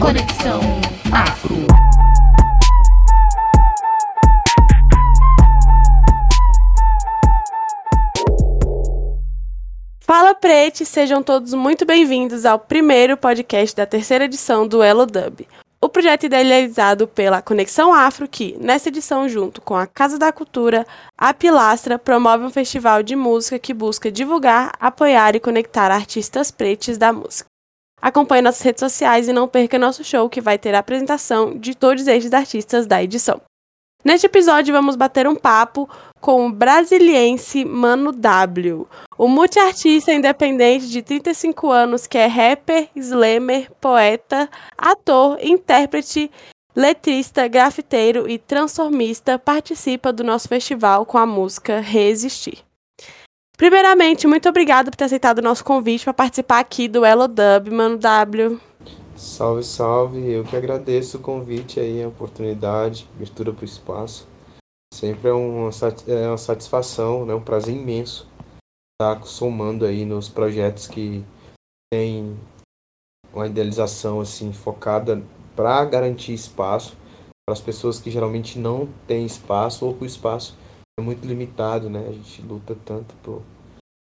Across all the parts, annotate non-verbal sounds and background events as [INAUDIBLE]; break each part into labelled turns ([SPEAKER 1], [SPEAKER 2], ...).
[SPEAKER 1] Conexão Afro.
[SPEAKER 2] Fala Prete, sejam todos muito bem-vindos ao primeiro podcast da terceira edição do Elo Dub. O projeto idealizado pela Conexão Afro, que, nessa edição, junto com a Casa da Cultura, a Pilastra, promove um festival de música que busca divulgar, apoiar e conectar artistas pretes da música. Acompanhe nossas redes sociais e não perca nosso show, que vai ter a apresentação de todos estes artistas da edição. Neste episódio, vamos bater um papo com o brasiliense Mano W, o multiartista independente de 35 anos que é rapper, slammer, poeta, ator, intérprete, letrista, grafiteiro e transformista, participa do nosso festival com a música Resistir. Primeiramente, muito obrigado por ter aceitado o nosso convite para participar aqui do Elo Dub, Mano W.
[SPEAKER 3] Salve, salve. Eu que agradeço o convite aí, a oportunidade, abertura para o espaço. Sempre é uma, é uma satisfação, né? um prazer imenso estar somando aí nos projetos que tem uma idealização assim focada para garantir espaço para as pessoas que geralmente não têm espaço ou o espaço é muito limitado, né? A gente luta tanto por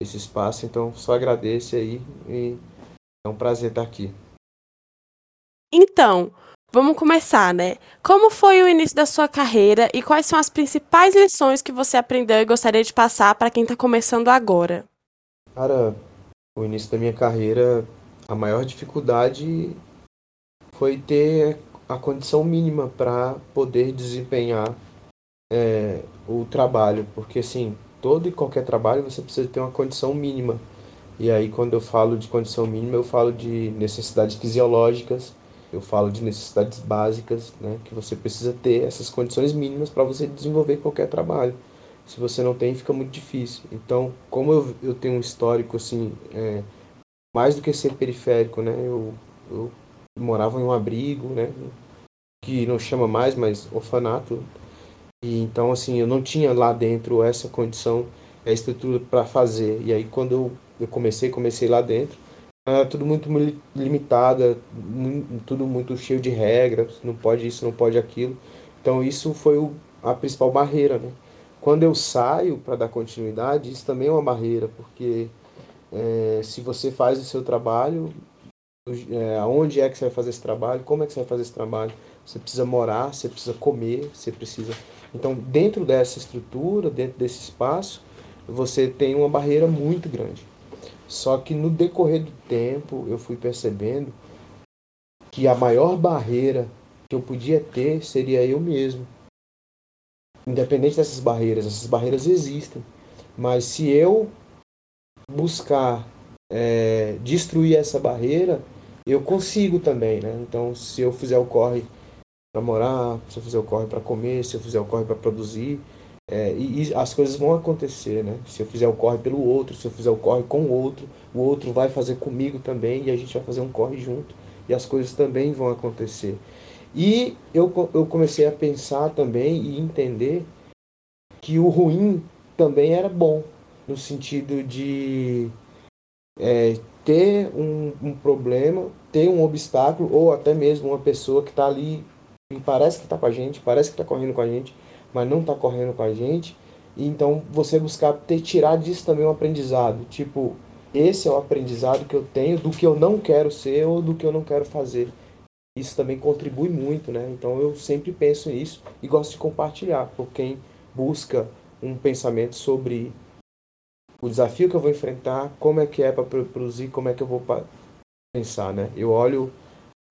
[SPEAKER 3] esse espaço, então só agradeço aí e é um prazer estar aqui.
[SPEAKER 2] Então, vamos começar, né? Como foi o início da sua carreira e quais são as principais lições que você aprendeu e gostaria de passar para quem está começando agora?
[SPEAKER 3] Cara, o início da minha carreira, a maior dificuldade foi ter a condição mínima para poder desempenhar é, o trabalho, porque assim, todo e qualquer trabalho você precisa ter uma condição mínima. E aí, quando eu falo de condição mínima, eu falo de necessidades fisiológicas, eu falo de necessidades básicas, né, que você precisa ter essas condições mínimas para você desenvolver qualquer trabalho. Se você não tem, fica muito difícil. Então, como eu, eu tenho um histórico assim, é, mais do que ser periférico, né, eu, eu morava em um abrigo, né, que não chama mais, mas orfanato. E então assim, eu não tinha lá dentro essa condição, a estrutura para fazer. E aí quando eu, eu comecei, comecei lá dentro, é tudo muito limitada, tudo muito cheio de regras, não pode isso, não pode aquilo. Então isso foi o, a principal barreira, né? Quando eu saio para dar continuidade, isso também é uma barreira, porque é, se você faz o seu trabalho, é, aonde é que você vai fazer esse trabalho, como é que você vai fazer esse trabalho, você precisa morar, você precisa comer, você precisa. Então, dentro dessa estrutura, dentro desse espaço, você tem uma barreira muito grande. Só que no decorrer do tempo eu fui percebendo que a maior barreira que eu podia ter seria eu mesmo. Independente dessas barreiras, essas barreiras existem. Mas se eu buscar é, destruir essa barreira, eu consigo também, né? Então, se eu fizer o corre para morar, se eu fizer o corre para comer, se eu fizer o corre para produzir, é, e, e, as coisas vão acontecer, né? Se eu fizer o corre pelo outro, se eu fizer o corre com o outro, o outro vai fazer comigo também e a gente vai fazer um corre junto e as coisas também vão acontecer. E eu, eu comecei a pensar também e entender que o ruim também era bom, no sentido de é, ter um, um problema, ter um obstáculo ou até mesmo uma pessoa que está ali e parece que está com a gente, parece que está correndo com a gente, mas não está correndo com a gente. E então você buscar ter tirar disso também um aprendizado. Tipo, esse é o aprendizado que eu tenho do que eu não quero ser ou do que eu não quero fazer. Isso também contribui muito, né? Então eu sempre penso nisso e gosto de compartilhar por quem busca um pensamento sobre o desafio que eu vou enfrentar, como é que é para produzir, como é que eu vou pensar, né? Eu olho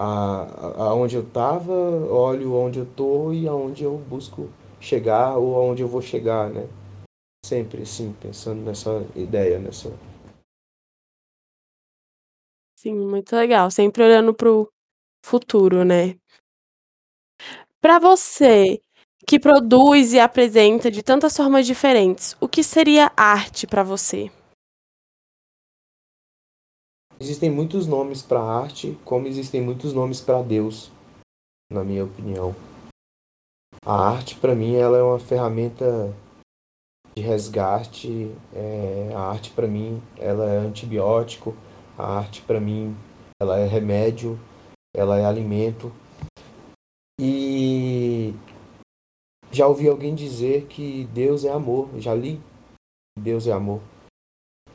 [SPEAKER 3] a, aonde eu estava, olho onde eu tô e aonde eu busco chegar ou aonde eu vou chegar, né? Sempre assim, pensando nessa ideia, nessa.
[SPEAKER 2] Sim, muito legal. Sempre olhando pro futuro, né? Para você, que produz e apresenta de tantas formas diferentes, o que seria arte para você?
[SPEAKER 3] Existem muitos nomes para arte, como existem muitos nomes para Deus, na minha opinião. A arte, para mim, ela é uma ferramenta de resgate. É, a arte, para mim, ela é antibiótico. A arte, para mim, ela é remédio. ela é alimento. E já ouvi alguém dizer que Deus é amor, já li Deus é amor.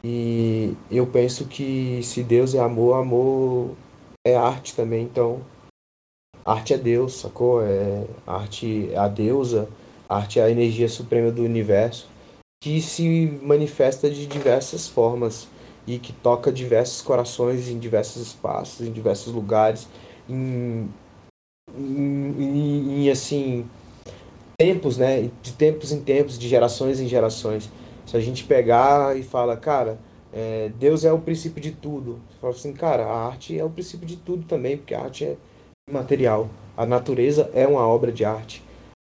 [SPEAKER 3] E eu penso que se Deus é amor, amor é arte também, então arte é Deus, sacou? É, arte é a deusa, arte é a energia suprema do universo, que se manifesta de diversas formas e que toca diversos corações em diversos espaços, em diversos lugares, em, em, em, em assim tempos, né? De tempos em tempos, de gerações em gerações. Se a gente pegar e fala, cara, é, Deus é o princípio de tudo. Você fala assim, cara, a arte é o princípio de tudo também, porque a arte é material. A natureza é uma obra de arte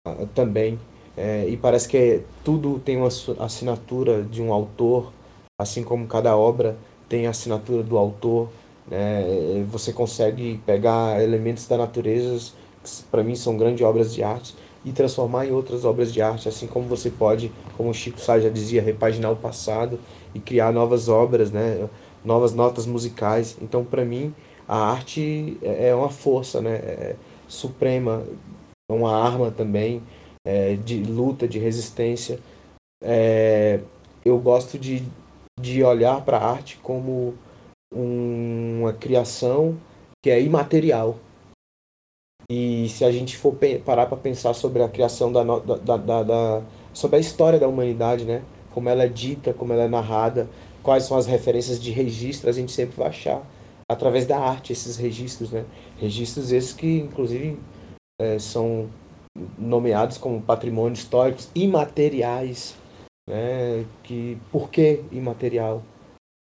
[SPEAKER 3] uh, também. É, e parece que é, tudo tem uma assinatura de um autor, assim como cada obra tem a assinatura do autor. Né? Você consegue pegar elementos da natureza, que para mim são grandes obras de arte, e transformar em outras obras de arte, assim como você pode, como o Chico Sá já dizia, repaginar o passado e criar novas obras, né? novas notas musicais. Então, para mim, a arte é, é uma força né? É suprema, é uma arma também é, de luta, de resistência. É, eu gosto de, de olhar para a arte como uma criação que é imaterial. E se a gente for parar para pensar sobre a criação da, da, da, da, sobre a história da humanidade, né? Como ela é dita, como ela é narrada, quais são as referências de registro, a gente sempre vai achar através da arte esses registros, né? Registros esses que, inclusive, é, são nomeados como patrimônios históricos imateriais, né? Que por que imaterial?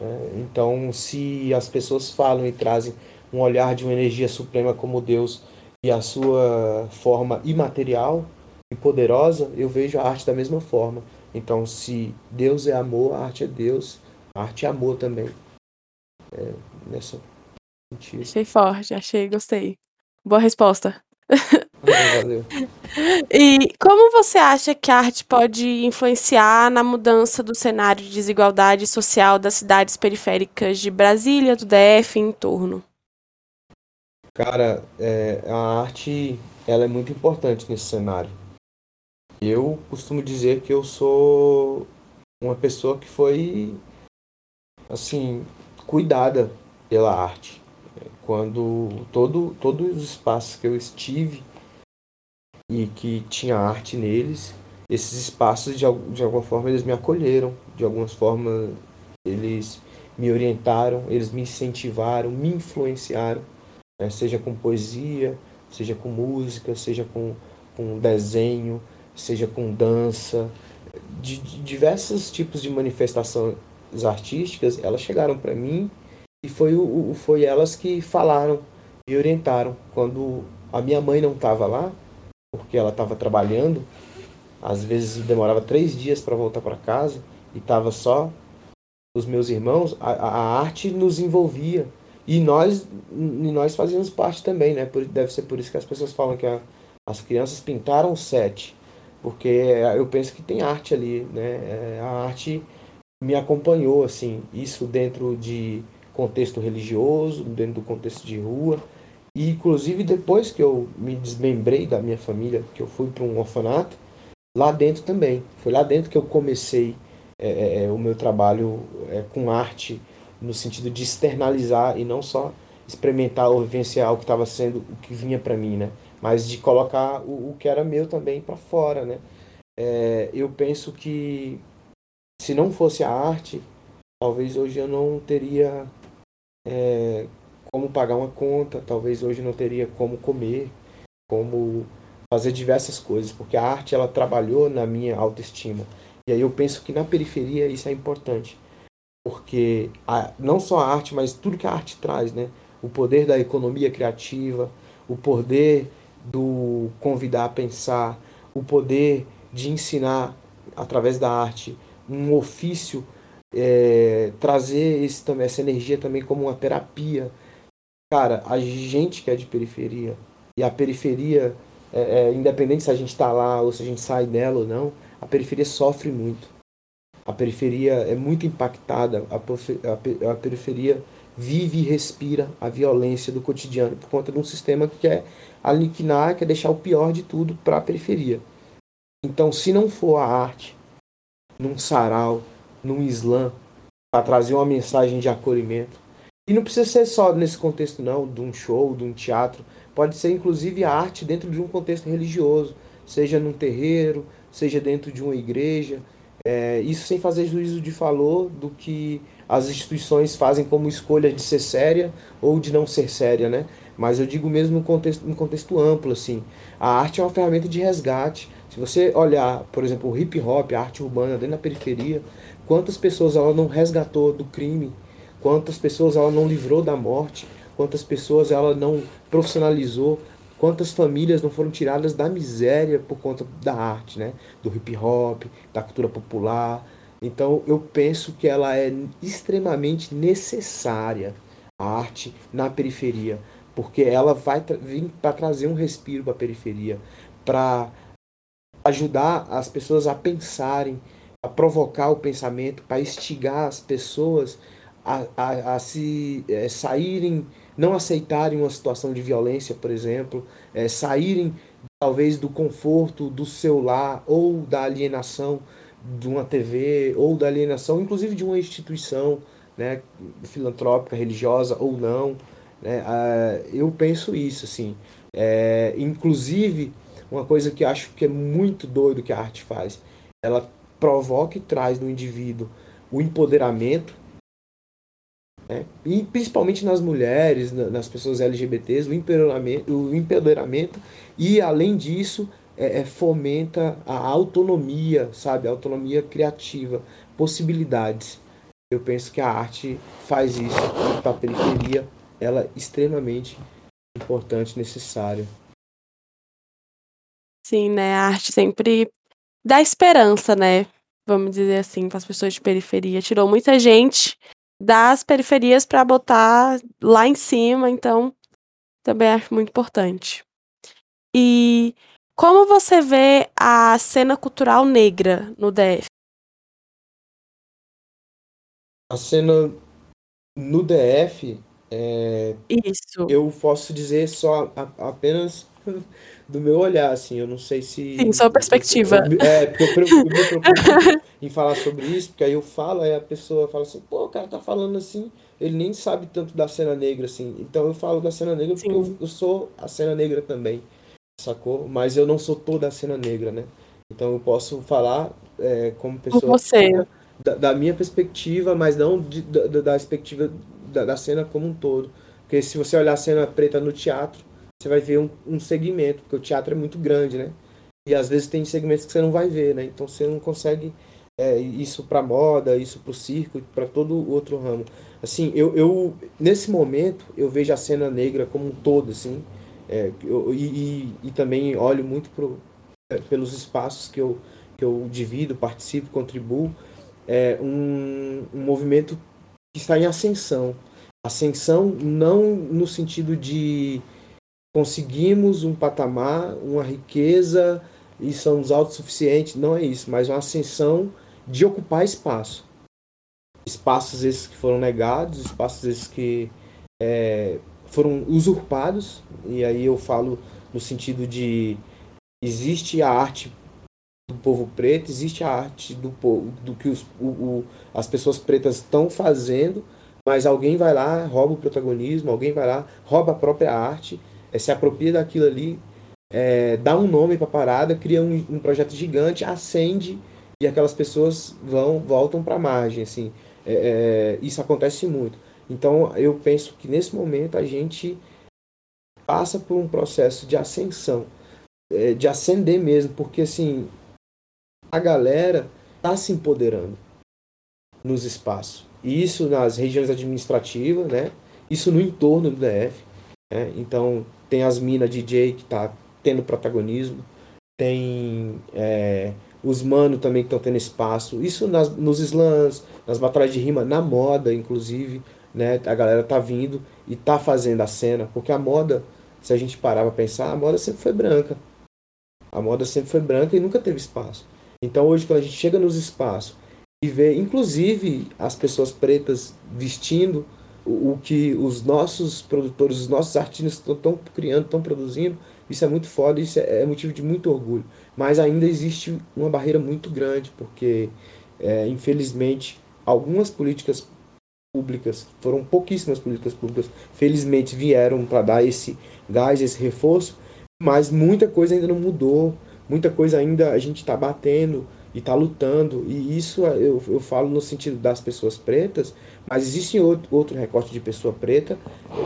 [SPEAKER 3] Né? Então, se as pessoas falam e trazem um olhar de uma energia suprema como Deus e a sua forma imaterial e poderosa, eu vejo a arte da mesma forma. Então, se Deus é amor, a arte é Deus, a arte é amor também. É, nessa
[SPEAKER 2] sentido. Achei forte, achei, gostei. Boa resposta. [LAUGHS]
[SPEAKER 3] Valeu.
[SPEAKER 2] E como você acha que a arte pode influenciar na mudança do cenário de desigualdade social das cidades periféricas de Brasília, do DF e em torno?
[SPEAKER 3] Cara, é, a arte ela é muito importante nesse cenário. Eu costumo dizer que eu sou uma pessoa que foi assim cuidada pela arte. Quando todo, todos os espaços que eu estive e que tinha arte neles, esses espaços de, de alguma forma eles me acolheram, de alguma forma eles me orientaram, eles me incentivaram, me influenciaram, né? seja com poesia, seja com música, seja com, com desenho, seja com dança, de, de diversos tipos de manifestações artísticas, elas chegaram para mim e foi, o, foi elas que falaram, me orientaram. Quando a minha mãe não estava lá, porque ela estava trabalhando, às vezes demorava três dias para voltar para casa e estava só os meus irmãos, a, a, arte nos envolvia e nós e nós fazíamos parte também, né? Por, deve ser por isso que as pessoas falam que a, as crianças pintaram sete, porque eu penso que tem arte ali, né? É, a arte me acompanhou assim, isso dentro de contexto religioso, dentro do contexto de rua. E inclusive depois que eu me desmembrei da minha família, que eu fui para um orfanato, lá dentro também. Foi lá dentro que eu comecei é, é, é, o meu trabalho é, com arte, no sentido de externalizar e não só experimentar ou vivenciar o que estava sendo, o que vinha para mim, né? Mas de colocar o, o que era meu também para fora, né? É, eu penso que se não fosse a arte, talvez hoje eu não teria é, como pagar uma conta, talvez hoje não teria como comer, como fazer diversas coisas, porque a arte ela trabalhou na minha autoestima. E aí eu penso que na periferia isso é importante, porque a, não só a arte, mas tudo que a arte traz, né? O poder da economia criativa, o poder do convidar a pensar, o poder de ensinar através da arte um ofício é, trazer esse, essa energia também como uma terapia. Cara, a gente que é de periferia, e a periferia, é, é, independente se a gente está lá ou se a gente sai dela ou não, a periferia sofre muito. A periferia é muito impactada, a, periferia vive e respira a violência do cotidiano por conta de um sistema que quer aniquilar, quer deixar o pior de tudo para a periferia. Então, se não for a arte, num sarau, num slam, para trazer uma mensagem de acolhimento, e não precisa ser só nesse contexto, não, de um show, de um teatro, pode ser inclusive a arte dentro de um contexto religioso, seja num terreiro, seja dentro de uma igreja. É, isso sem fazer juízo de valor do que as instituições fazem como escolha de ser séria ou de não ser séria, né? Mas eu digo mesmo no contexto, no contexto amplo, assim. A arte é uma ferramenta de resgate. Se você olhar, por exemplo, o hip hop, a arte urbana dentro da periferia, quantas pessoas ela não resgatou do crime, quantas pessoas ela não livrou da morte, quantas pessoas ela não profissionalizou, quantas famílias não foram tiradas da miséria por conta da arte, né? Do hip hop, da cultura popular. Então eu penso que ela é extremamente necessária a arte na periferia, porque ela vai vir para trazer um respiro para a periferia, para ajudar as pessoas a pensarem, a provocar o pensamento, para instigar as pessoas a, a, a se é, saírem não aceitarem uma situação de violência, por exemplo, é, saírem talvez do conforto do seu lar ou da alienação de uma TV ou da alienação, inclusive de uma instituição, né, filantrópica, religiosa ou não. Né, ah, eu penso isso, assim. É, inclusive, uma coisa que acho que é muito doido que a arte faz, ela provoca e traz no indivíduo o empoderamento né? E principalmente nas mulheres, nas pessoas LGBTs, o empoderamento, o empoderamento e, além disso, é, é, fomenta a autonomia, sabe? A autonomia criativa, possibilidades. Eu penso que a arte faz isso para a periferia, ela é extremamente importante, necessária.
[SPEAKER 2] Sim, né? A arte sempre dá esperança, né? Vamos dizer assim, para as pessoas de periferia. Tirou muita gente das periferias para botar lá em cima, então também acho muito importante. E como você vê a cena cultural negra no DF?
[SPEAKER 3] A cena no DF, é,
[SPEAKER 2] Isso.
[SPEAKER 3] eu posso dizer só apenas do meu olhar, assim, eu não sei se.
[SPEAKER 2] Sim, sua perspectiva.
[SPEAKER 3] é, porque eu, eu me preocupo [LAUGHS] em falar sobre isso, porque aí eu falo, aí a pessoa fala assim, pô, o cara tá falando assim, ele nem sabe tanto da cena negra, assim. Então eu falo da cena negra porque eu, eu, sou a cena negra também, sacou? Mas eu não sou toda a cena negra, né? Então eu posso falar é, como pessoa.
[SPEAKER 2] Com você.
[SPEAKER 3] Da, da, minha perspectiva, mas não de, da, da perspectiva da, da cena como um todo. Porque se você olhar a cena preta no teatro, você vai ver um, um segmento, porque o teatro é muito grande, né? E às vezes tem segmentos que você não vai ver, né? Então você não consegue é, isso para moda, isso para o circo, para todo outro ramo. Assim, eu, eu nesse momento eu vejo a cena negra como um todo, assim, é, eu, e, e, também olho muito pro, é, pelos espaços que eu, que eu divido, participo, contribuo, é um, um movimento que está em ascensão. Ascensão não no sentido de conseguimos um patamar, uma riqueza e somos autossuficientes. Não é isso, mas uma ascensão de ocupar espaço. Espaços esses que foram negados, espaços esses que é, foram usurpados, e aí eu falo no sentido de existe a arte do povo preto, existe a arte do, povo, do que os, o, o, as pessoas pretas estão fazendo, mas alguém vai lá, rouba o protagonismo, alguém vai lá, rouba a própria arte é, se apropria daquilo ali, é, dá um nome para a parada, cria um, um, projeto gigante, acende e aquelas pessoas vão voltam para a margem. Assim, é, é, isso acontece muito. Então eu penso que nesse momento a gente passa por um processo de ascensão, é, de ascender mesmo, porque assim a galera está se empoderando nos espaços. Isso nas regiões administrativas, né? Isso no entorno do DF. Né? Então tem as minas DJ que tá tendo protagonismo, tem é, os mano também que estão tendo espaço. Isso nas, nos slams, nas batalhas de rima, na moda, inclusive, né? A galera tá vindo e tá fazendo a cena, porque a moda, se a gente parar pra pensar, a moda sempre foi branca. A moda sempre foi branca e nunca teve espaço. Então hoje quando a gente chega nos espaços e vê, inclusive, as pessoas pretas vestindo o, que os nossos produtores, os nossos artistas estão criando, estão produzindo, isso é muito foda, isso é, é, motivo de muito orgulho. Mas ainda existe uma barreira muito grande, porque, é, infelizmente, algumas políticas públicas, foram pouquíssimas políticas públicas, felizmente vieram para dar esse gás, esse reforço, mas muita coisa ainda não mudou, muita coisa ainda a gente está batendo e está lutando, e isso eu, eu falo no sentido das pessoas pretas, mas existe outro, outro recorte de pessoa preta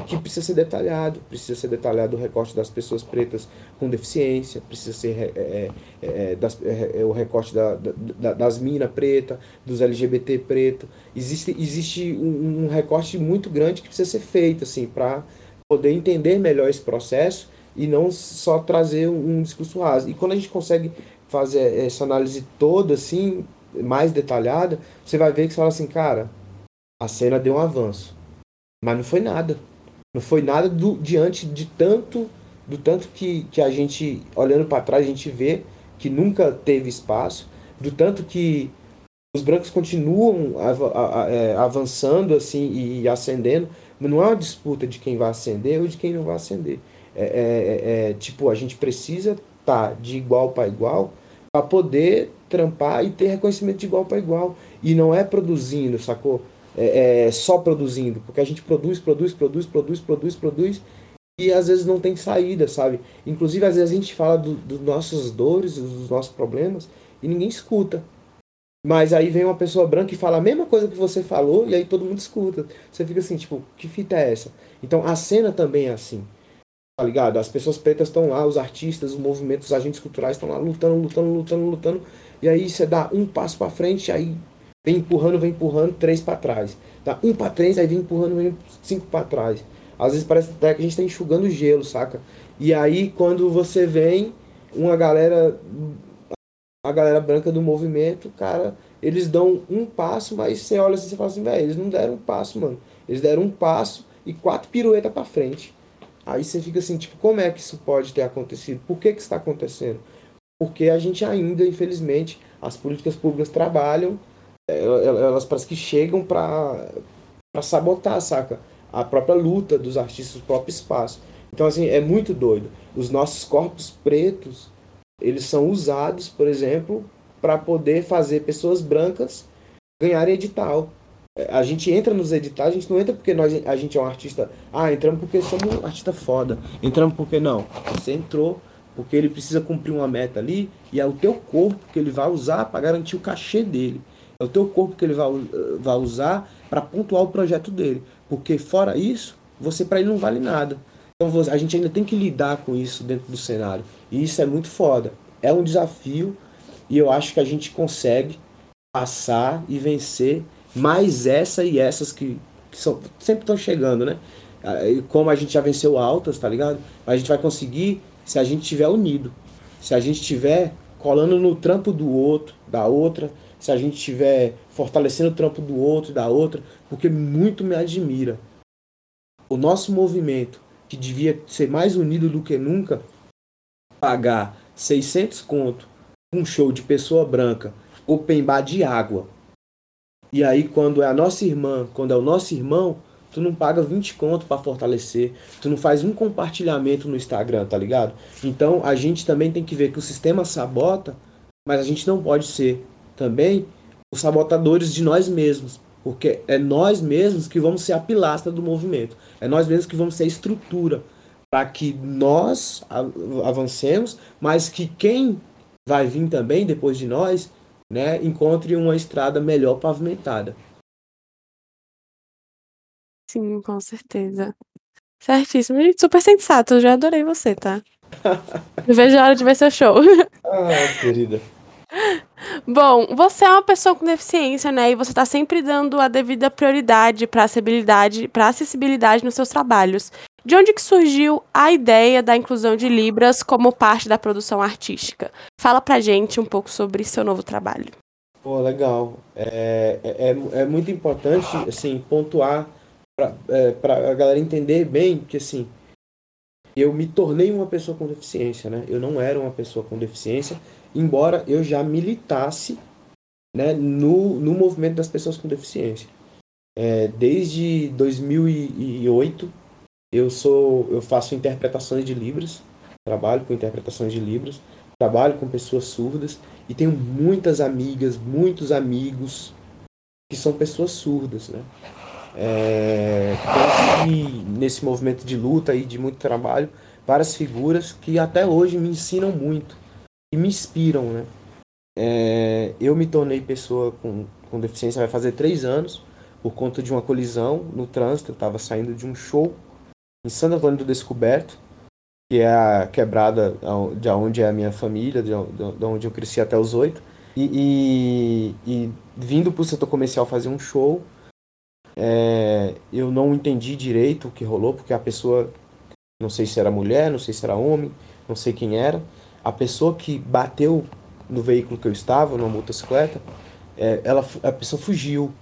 [SPEAKER 3] que precisa ser detalhado. Precisa ser detalhado o recorte das pessoas pretas com deficiência, precisa ser é, é, é, das, é, é, o recorte da, da, das minas preta, dos LGBT preto. Existe, existe um, um, recorte muito grande que precisa ser feito assim, para poder entender melhor esse processo e não só trazer um discurso raso. E quando a gente consegue fazer essa análise toda assim, mais detalhada, você vai ver que você fala assim, cara a cena deu um avanço. Mas não foi nada. Não foi nada do, diante de tanto do tanto que, que a gente, olhando para trás, a gente vê que nunca teve espaço, do tanto que os brancos continuam é, avançando assim e ascendendo, mas não é uma disputa de quem vai ascender ou de quem não vai ascender. É, é, é, é tipo, a gente precisa estar tá de igual para igual para poder trampar e ter reconhecimento de igual para igual. E não é produzindo, sacou? é, é, só produzindo, porque a gente produz, produz, produz, produz, produz, produz, e às vezes não tem saída, sabe? Inclusive, às vezes a gente fala dos do dores, dos nossos problemas, e ninguém escuta. Mas aí vem uma pessoa branca e fala a mesma coisa que você falou, e aí todo mundo escuta. Você fica assim, tipo, que fita é essa? Então a cena também é assim. Tá ligado? As pessoas pretas estão lá, os artistas, os movimentos, os agentes culturais estão lá lutando, lutando, lutando, lutando. E aí você dá um passo para frente, aí Vem empurrando, vem empurrando, três para trás. Dá um para três, aí vem empurrando, vem cinco para trás. Às vezes parece até que a gente está enxugando gelo, saca? E aí quando você vem, uma galera, a galera branca do movimento, cara, eles dão um passo, mas você olha assim e fala assim, velho, eles não deram um passo, mano. Eles deram um passo e quatro piruetas para frente. Aí você fica assim, tipo, como é que isso pode ter acontecido? Por que que está acontecendo? Porque a gente ainda, infelizmente, as políticas públicas trabalham elas parece que chegam para sabotar, saca? A própria luta dos artistas, o próprio espaço. Então, assim, é muito doido. Os nossos corpos pretos, eles são usados, por exemplo, para poder fazer pessoas brancas ganharem edital. A gente entra nos editais, a gente não entra porque nós, a gente é um artista. Ah, entramos porque somos um artista foda. Entramos porque não. Você entrou porque ele precisa cumprir uma meta ali e é o teu corpo que ele vai usar para garantir o cachê dele. É o teu corpo que ele vai, vai usar para pontuar o projeto dele. Porque fora isso, você para ele não vale nada. Então a gente ainda tem que lidar com isso dentro do cenário. E isso é muito foda. É um desafio e eu acho que a gente consegue passar e vencer mais essa e essas que, que são, sempre estão chegando, né? Como a gente já venceu altas, tá ligado? A gente vai conseguir se a gente estiver unido. Se a gente estiver colando no trampo do outro, da outra, se a gente estiver fortalecendo o trampo do outro da outra, porque muito me admira. O nosso movimento, que devia ser mais unido do que nunca, pagar 600 conto um show de pessoa branca, open bar de água. E aí quando é a nossa irmã, quando é o nosso irmão, tu não paga 20 conto para fortalecer, tu não faz um compartilhamento no Instagram, tá ligado? Então a gente também tem que ver que o sistema sabota, mas a gente não pode ser também os sabotadores de nós mesmos, porque é nós mesmos que vamos ser a pilastra do movimento, é nós mesmos que vamos ser a estrutura para que nós avancemos, mas que quem vai vir também depois de nós, né, encontre uma estrada melhor pavimentada.
[SPEAKER 2] Sim, com certeza. Certíssimo. Gente, super sensato. Eu já adorei você, tá? [LAUGHS] Eu vejo a hora de ver seu show. [LAUGHS]
[SPEAKER 3] Ah, querida.
[SPEAKER 2] Bom, você é uma pessoa com deficiência, né? E você está sempre dando a devida prioridade para acessibilidade, para acessibilidade nos seus trabalhos. De onde que surgiu a ideia da inclusão de Libras como parte da produção artística? Fala pra gente um pouco sobre seu novo trabalho.
[SPEAKER 3] Pô, legal. É, é, é, é muito importante, assim, pontuar para é, a galera entender bem que, assim, eu me tornei uma pessoa com deficiência, né? Eu não era uma pessoa com deficiência, embora eu já militasse né, no, no movimento das pessoas com deficiência. É, desde 2008 eu sou eu faço interpretações de libras, trabalho com interpretações de libras, trabalho com pessoas surdas e tenho muitas amigas, muitos amigos que são pessoas surdas, né? É, nesse movimento de luta e de muito trabalho várias figuras que até hoje me ensinam muito e me inspiram, né? É, eu me tornei pessoa com, com deficiência vai fazer três anos por conta de uma colisão no trânsito. Eu estava saindo de um show em Santo Antônio do Descoberto, que é a quebrada de onde é a minha família, de onde eu cresci até os oito. E, e, e vindo para o setor comercial fazer um show, é, eu não entendi direito o que rolou, porque a pessoa, não sei se era mulher, não sei se era homem, não sei quem era, a pessoa que bateu no veículo que eu estava, numa motocicleta, é, ela, a pessoa fugiu.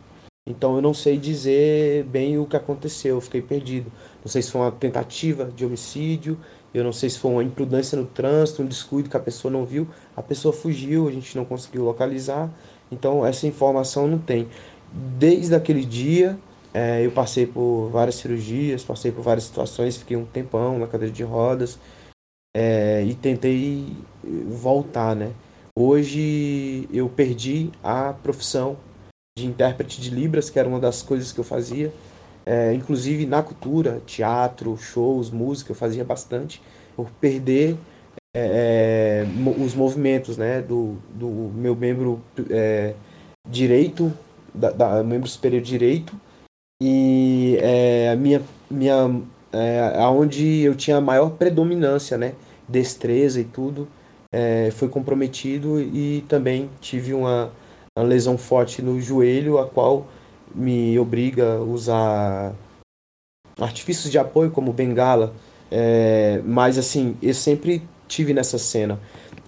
[SPEAKER 3] Então eu não sei dizer bem o que aconteceu, eu fiquei perdido. Não sei se foi uma tentativa de homicídio, eu não sei se foi uma imprudência no trânsito, um descuido que a pessoa não viu. A pessoa fugiu, a gente não conseguiu localizar. Então essa informação não tem. Desde aquele dia é, eu passei por várias cirurgias, passei por várias situações, fiquei um tempão na cadeira de rodas é, e tentei voltar, né? Hoje eu perdi a profissão de intérprete de Libras, que era uma das coisas que eu fazia. É, inclusive na cultura, teatro, shows, música, eu fazia bastante. Por perder é, é os movimentos né, do, do meu membro é, direito, da, da, membro superior direito, e é, a minha, minha é, aonde eu tinha maior predominância, né, destreza e tudo, é, foi comprometido e também tive uma, uma lesão forte no joelho, a qual me obriga a usar artifícios de apoio como bengala, é, mas assim, eu sempre tive nessa cena.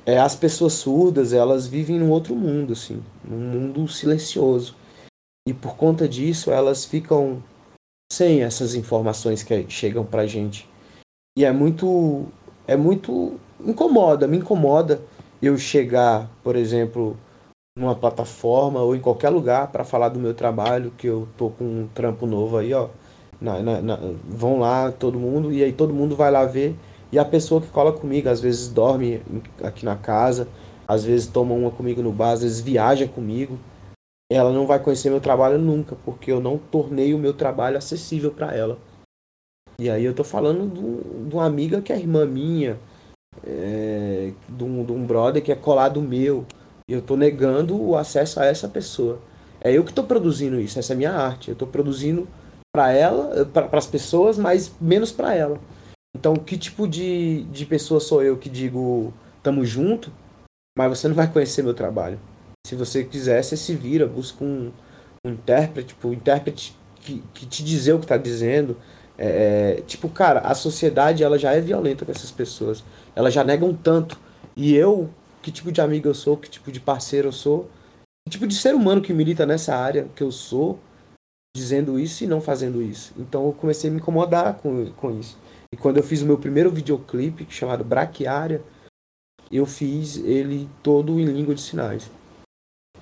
[SPEAKER 3] É, as pessoas surdas, elas vivem num outro mundo, assim, num mundo silencioso. E por conta disso, elas ficam sem essas informações que chegam pra gente. E é muito é muito incomoda, me incomoda eu chegar, por exemplo, numa plataforma ou em qualquer lugar para falar do meu trabalho, que eu tô com um trampo novo aí, ó. Na, na, na, vão lá todo mundo e aí todo mundo vai lá ver e a pessoa que cola comigo às vezes dorme aqui na casa, às vezes toma uma comigo no bar, às vezes viaja comigo. Ela não vai conhecer meu trabalho nunca, porque eu não tornei o meu trabalho acessível para ela. E aí eu tô falando de uma amiga que é irmã minha, é, de, um, de um brother que é colado meu. Eu tô negando o acesso a essa pessoa. É eu que estou produzindo isso, essa é a minha arte. Eu estou produzindo para ela, para as pessoas, mas menos para ela. Então, que tipo de, de pessoa sou eu que digo tamo junto, mas você não vai conhecer meu trabalho? Se você quiser, você se vira, busca um, um intérprete, tipo, um intérprete que, que te dizer o que está dizendo, é, é, tipo, cara, a sociedade ela já é violenta com essas pessoas. Elas já negam tanto. E eu, que tipo de amigo eu sou, que tipo de parceiro eu sou, que tipo de ser humano que milita nessa área que eu sou, dizendo isso e não fazendo isso. Então eu comecei a me incomodar com, com isso. E quando eu fiz o meu primeiro videoclipe, chamado Braquiária, eu fiz ele todo em língua de sinais.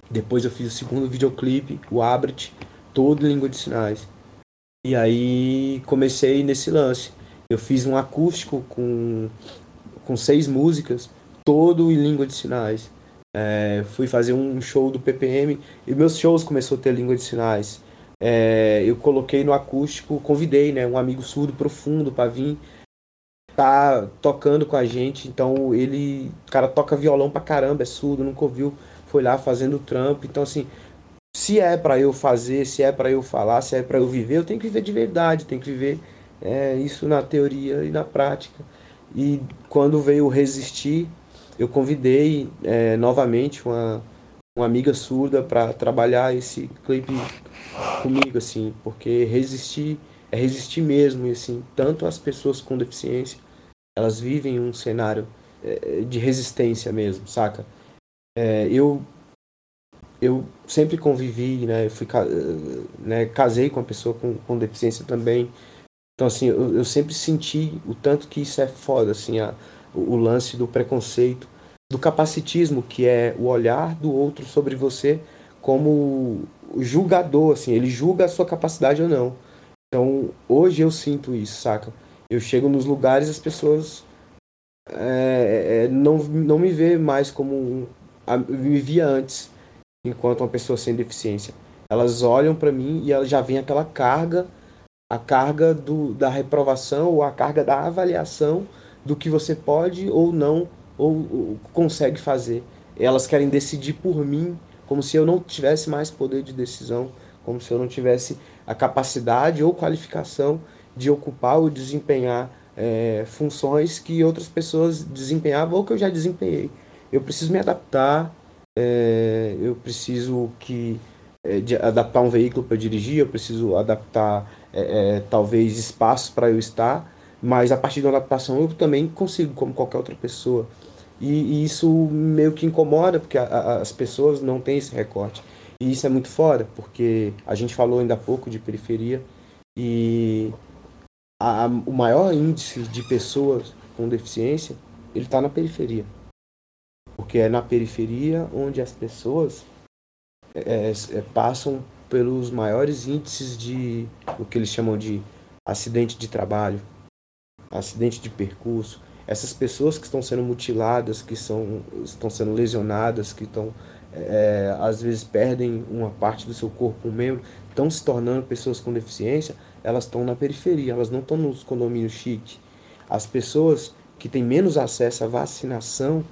[SPEAKER 3] Depois eu fiz o segundo videoclipe, o Abrit, todo em língua de sinais. E aí comecei nesse lance. Eu fiz um acústico com, com seis músicas, todo em língua de sinais. É, fui fazer um show do PPM e meus shows começou a ter língua de sinais. É, eu coloquei no acústico, convidei né, um amigo surdo profundo para vir tá tocando com a gente. Então ele, cara toca violão pra caramba, é surdo, nunca ouviu, foi lá fazendo trampo. Então assim, se é para eu fazer, se é para eu falar, se é para eu viver, eu tenho que viver de verdade, tenho que viver é, isso na teoria e na prática. E quando veio resistir, eu convidei é, novamente uma, uma amiga surda para trabalhar esse clipe comigo, assim, porque resistir é resistir mesmo, e assim, tanto as pessoas com deficiência, elas vivem um cenário é, de resistência mesmo, saca? É, eu eu sempre convivi, né? Fui, né, casei com uma pessoa com, com deficiência também. Então, assim, eu, eu sempre senti o tanto que isso é foda, assim, a, o, lance do preconceito, do capacitismo, que é o olhar do outro sobre você como julgador, assim, ele julga a sua capacidade ou não. Então, hoje eu sinto isso, saca? Eu chego nos lugares as pessoas é, é, não, não me vê mais como me via antes, enquanto uma pessoa sem deficiência. Elas olham para mim e já vem aquela carga, a carga do, da reprovação ou a carga da avaliação do que você pode ou não ou, ou consegue fazer. Elas querem decidir por mim, como se eu não tivesse mais poder de decisão, como se eu não tivesse a capacidade ou qualificação de ocupar ou desempenhar é, funções que outras pessoas desempenhavam ou que eu já desempenhei. Eu preciso me adaptar, é, eu preciso que é, de adaptar um veículo para dirigir, eu preciso adaptar é, é, talvez espaços para eu estar, mas a partir da adaptação eu também consigo, como qualquer outra pessoa. E, e isso meio que incomoda, porque a, a, as pessoas não têm esse recorte. E isso é muito fora, porque a gente falou ainda há pouco de periferia e a, o maior índice de pessoas com deficiência ele está na periferia. Porque é na periferia onde as pessoas é, é, passam pelos maiores índices de o que eles chamam de acidente de trabalho, acidente de percurso. Essas pessoas que estão sendo mutiladas, que são, estão sendo lesionadas, que estão é, às vezes perdem uma parte do seu corpo, um membro, estão se tornando pessoas com deficiência, elas estão na periferia, elas não estão nos condomínios chique. As pessoas que têm menos acesso à vacinação,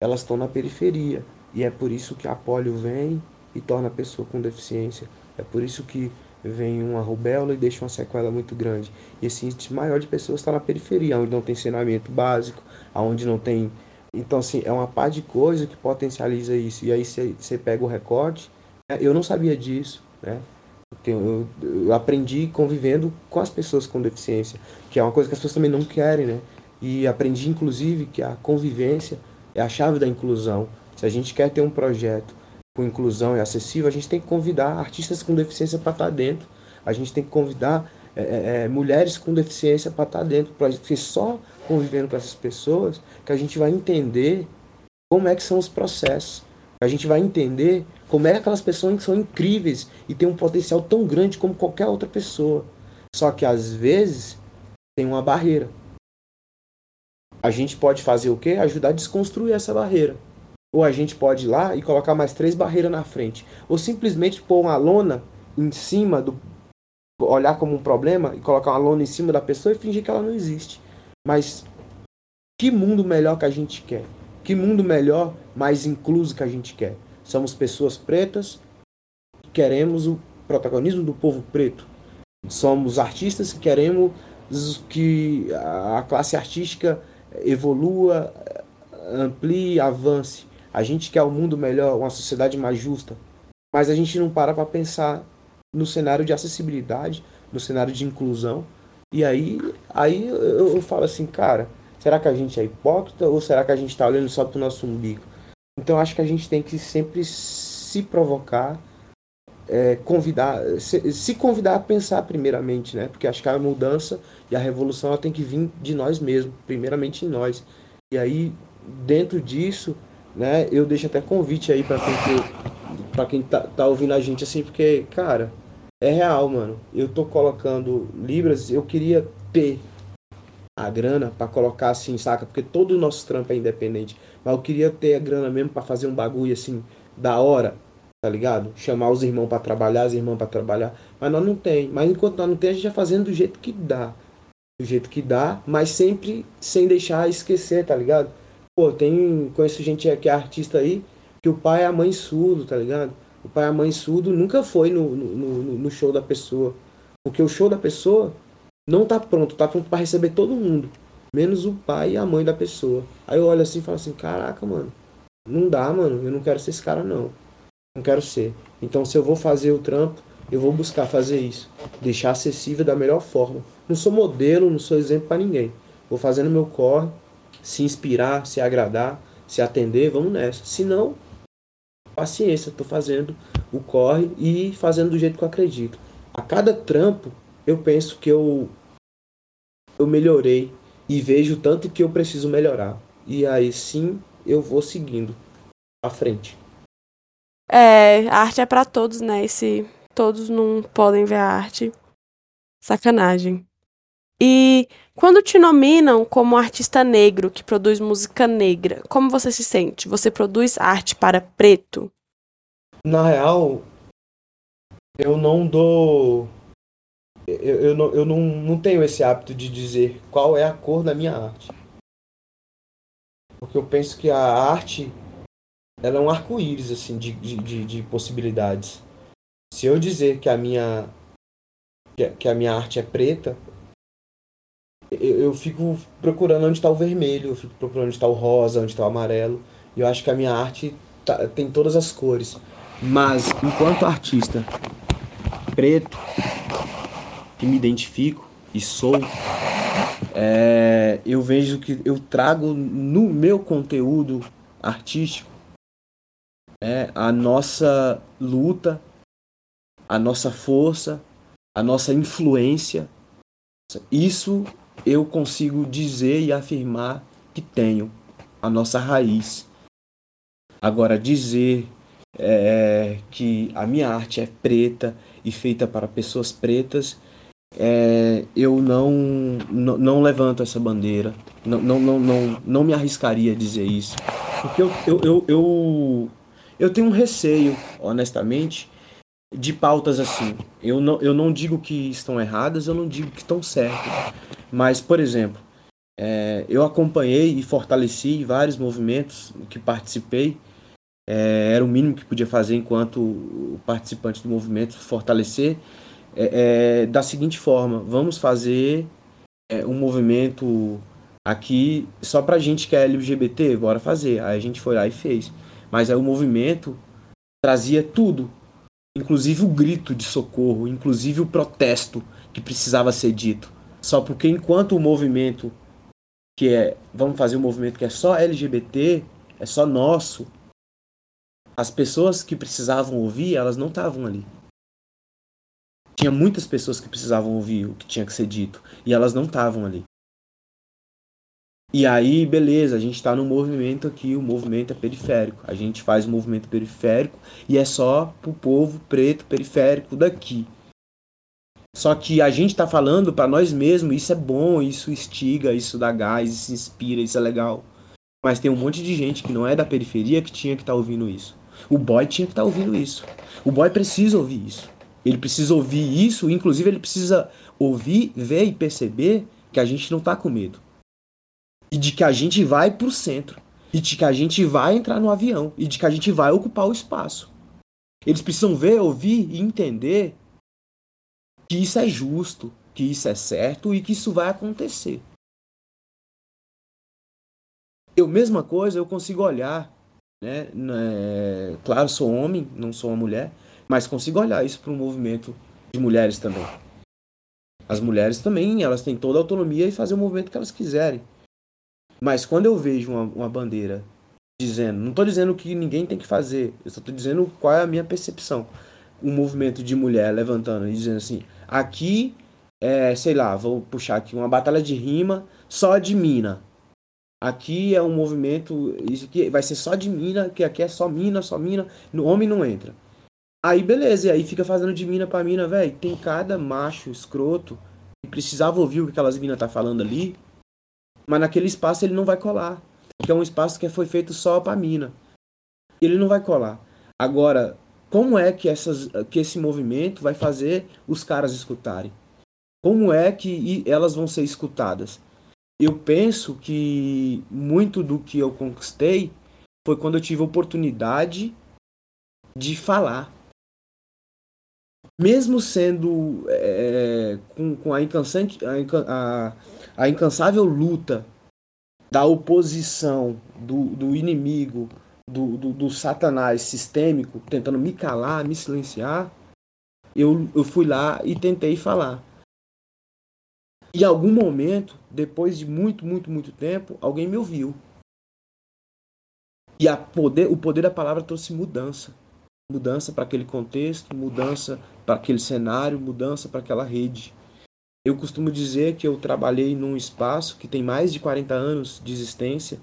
[SPEAKER 3] elas estão na periferia. E é por isso que a polio vem e torna a pessoa com deficiência. É por isso que vem uma rubéola e deixa uma sequela muito grande. E esse índice maior de pessoas está na periferia, onde não tem saneamento básico, onde não tem. Então, assim, é uma par de coisa que potencializa isso. E aí você pega o recorte. Né? Eu não sabia disso, né? Eu, eu, aprendi convivendo com as pessoas com deficiência, que é uma coisa que as pessoas também não querem, né? E aprendi, inclusive, que a convivência é a chave da inclusão. Se a gente quer ter um projeto com inclusão e acessível, a gente tem que convidar artistas com deficiência para estar tá dentro. A gente tem que convidar é, é, é mulheres com deficiência para estar tá dentro, porque só convivendo com essas pessoas que a gente vai entender como é que são os processos. A gente vai entender como é que aquelas pessoas que são incríveis e têm um potencial tão grande como qualquer outra pessoa. Só que às vezes tem uma barreira. A gente pode fazer o quê? Ajudar a desconstruir essa barreira. Ou a gente pode ir lá e colocar mais três barreiras na frente. Ou simplesmente pôr uma lona em cima do. olhar como um problema e colocar uma lona em cima da pessoa e fingir que ela não existe. Mas que mundo melhor que a gente quer? Que mundo melhor, mais incluso que a gente quer? Somos pessoas pretas que queremos o protagonismo do povo preto. Somos artistas que queremos que a classe artística evolua, amplie, avance. A gente quer um mundo melhor, uma sociedade mais justa, mas a gente não para para pensar no cenário de acessibilidade, no cenário de inclusão. E aí, aí eu, eu falo assim, cara, será que a gente é hipócrita ou será que a gente está olhando só para o nosso umbigo? Então acho que a gente tem que sempre se provocar, é, convidar, se, se, convidar a pensar primeiramente, né? Porque acho que a mudança e a revolução ela tem que vir de nós mesmos, primeiramente em nós. E aí dentro disso né? Eu deixo até convite aí para quem, pra quem tá, tá ouvindo a gente assim, porque, cara, é real, mano. Eu tô colocando libras, eu queria ter a grana para colocar assim, saca? Porque todo o nosso trampo é independente. Mas eu queria ter a grana mesmo para fazer um bagulho assim, da hora, tá ligado? Chamar os irmãos para trabalhar, as irmãs para trabalhar. Mas nós não tem. Mas enquanto nós não tem, a gente vai fazendo do jeito que dá. Do jeito que dá, mas sempre sem deixar esquecer, tá ligado? Pô, tem. Conheço gente que é artista aí, que o pai é a mãe surdo, tá ligado? O pai e a mãe surdo nunca foi no, no, no show da pessoa. Porque o show da pessoa não tá pronto, tá pronto para receber todo mundo. Menos o pai e a mãe da pessoa. Aí eu olho assim e falo assim, caraca, mano, não dá, mano, eu não quero ser esse cara não. Não quero ser. Então se eu vou fazer o trampo, eu vou buscar fazer isso. Deixar acessível da melhor forma. Não sou modelo, não sou exemplo para ninguém. Vou fazendo meu corre, se inspirar, se agradar, se atender, vamos nessa. Se não, paciência, estou fazendo o corre e fazendo do jeito que eu acredito. A cada trampo, eu penso que eu eu melhorei e vejo tanto que eu preciso melhorar. E aí sim, eu vou seguindo à frente.
[SPEAKER 2] É, a arte é para todos, né? E se todos não podem ver a arte, sacanagem. E quando te nominam como artista negro que produz música negra, como você se sente? Você produz arte para preto?
[SPEAKER 3] Na real, eu não dou. Eu, eu, não, eu não, não tenho esse hábito de dizer qual é a cor da minha arte. Porque eu penso que a arte ela é um arco-íris assim, de, de, de, possibilidades. Se eu dizer que a minha, que a minha arte é preta, eu, eu fico procurando onde está o vermelho, eu fico procurando onde está o rosa, onde está o amarelo. E eu acho que a minha arte tá, tem todas as cores. Mas, enquanto artista preto, que me identifico e sou, é, eu vejo que eu trago no meu conteúdo artístico é, a nossa luta, a nossa força, a nossa influência. Isso eu consigo dizer e afirmar que tenho a nossa raiz. Agora, dizer é, que a minha arte é preta e feita para pessoas pretas, é, eu não, não, não, levanto essa bandeira, não, não, não, não, não me arriscaria a dizer isso. Porque eu, eu, eu, eu, eu tenho um receio, honestamente, de pautas assim. Eu não, eu não digo que estão erradas, eu não digo que estão certas. Mas, por exemplo, é, eu acompanhei e fortaleci vários movimentos que participei é, era o mínimo que podia fazer enquanto participante do movimento, fortalecer, é, é, da seguinte forma: vamos fazer é, um movimento aqui só pra gente que é LGBT, bora fazer. Aí a gente foi lá e fez. Mas aí o movimento trazia tudo, inclusive o grito de socorro, inclusive o protesto que precisava ser dito. Só porque enquanto o movimento que é, vamos fazer um movimento que é só LGBT, é só nosso, as pessoas que precisavam ouvir, elas não estavam ali. Tinha muitas pessoas que precisavam ouvir o que tinha que ser dito e elas não estavam ali. E aí, beleza, a gente está no movimento aqui, o movimento é periférico. A gente faz o movimento periférico e é só pro povo preto periférico daqui. Só que a gente está falando para nós mesmos, isso é bom, isso instiga, isso dá gás, isso inspira, isso é legal. Mas tem um monte de gente que não é da periferia que tinha que estar tá ouvindo isso. O boy tinha que estar tá ouvindo isso. O boy precisa ouvir isso. Ele precisa ouvir isso, inclusive ele precisa ouvir, ver e perceber que a gente não está com medo. E de que a gente vai pro centro. E de que a gente vai entrar no avião. E de que a gente vai ocupar o espaço. Eles precisam ver, ouvir e entender que isso é justo, que isso é certo e que isso vai acontecer. Eu, mesma coisa, eu consigo olhar né? É, claro, sou homem, não sou uma mulher, mas consigo olhar isso para um movimento de mulheres também. As mulheres também, elas têm toda a autonomia e fazer o movimento que elas quiserem. Mas quando eu vejo uma, uma bandeira dizendo, não estou dizendo que ninguém tem que fazer, eu só estou dizendo qual é a minha percepção. Um movimento de mulher levantando e dizendo assim, aqui é, sei lá, vou puxar aqui uma batalha de rima só de mina. Aqui é um movimento, isso aqui vai ser só de mina, que aqui é só mina, só mina, no homem não entra. Aí beleza, e aí fica fazendo de mina pra mina, velho. Tem cada macho escroto que precisava ouvir o que aquelas minas tá falando ali, mas naquele espaço ele não vai colar. Porque é um espaço que foi feito só pra mina. Ele não vai colar. Agora, como é que, essas, que esse movimento vai fazer os caras escutarem? Como é que elas vão ser escutadas? eu penso que muito do que eu conquistei foi quando eu tive oportunidade de falar. Mesmo sendo é, com, com a, incansante, a, a, a, incansável luta da oposição, do, do inimigo, do, do, do satanás sistêmico, tentando me calar, me silenciar, eu, eu fui lá e tentei falar. Em algum momento, depois de muito, muito, muito tempo, alguém me ouviu. E a poder, o poder da palavra trouxe mudança. Mudança para aquele contexto, mudança para aquele cenário, mudança para aquela rede. Eu costumo dizer que eu trabalhei num espaço que tem mais de 40 anos de existência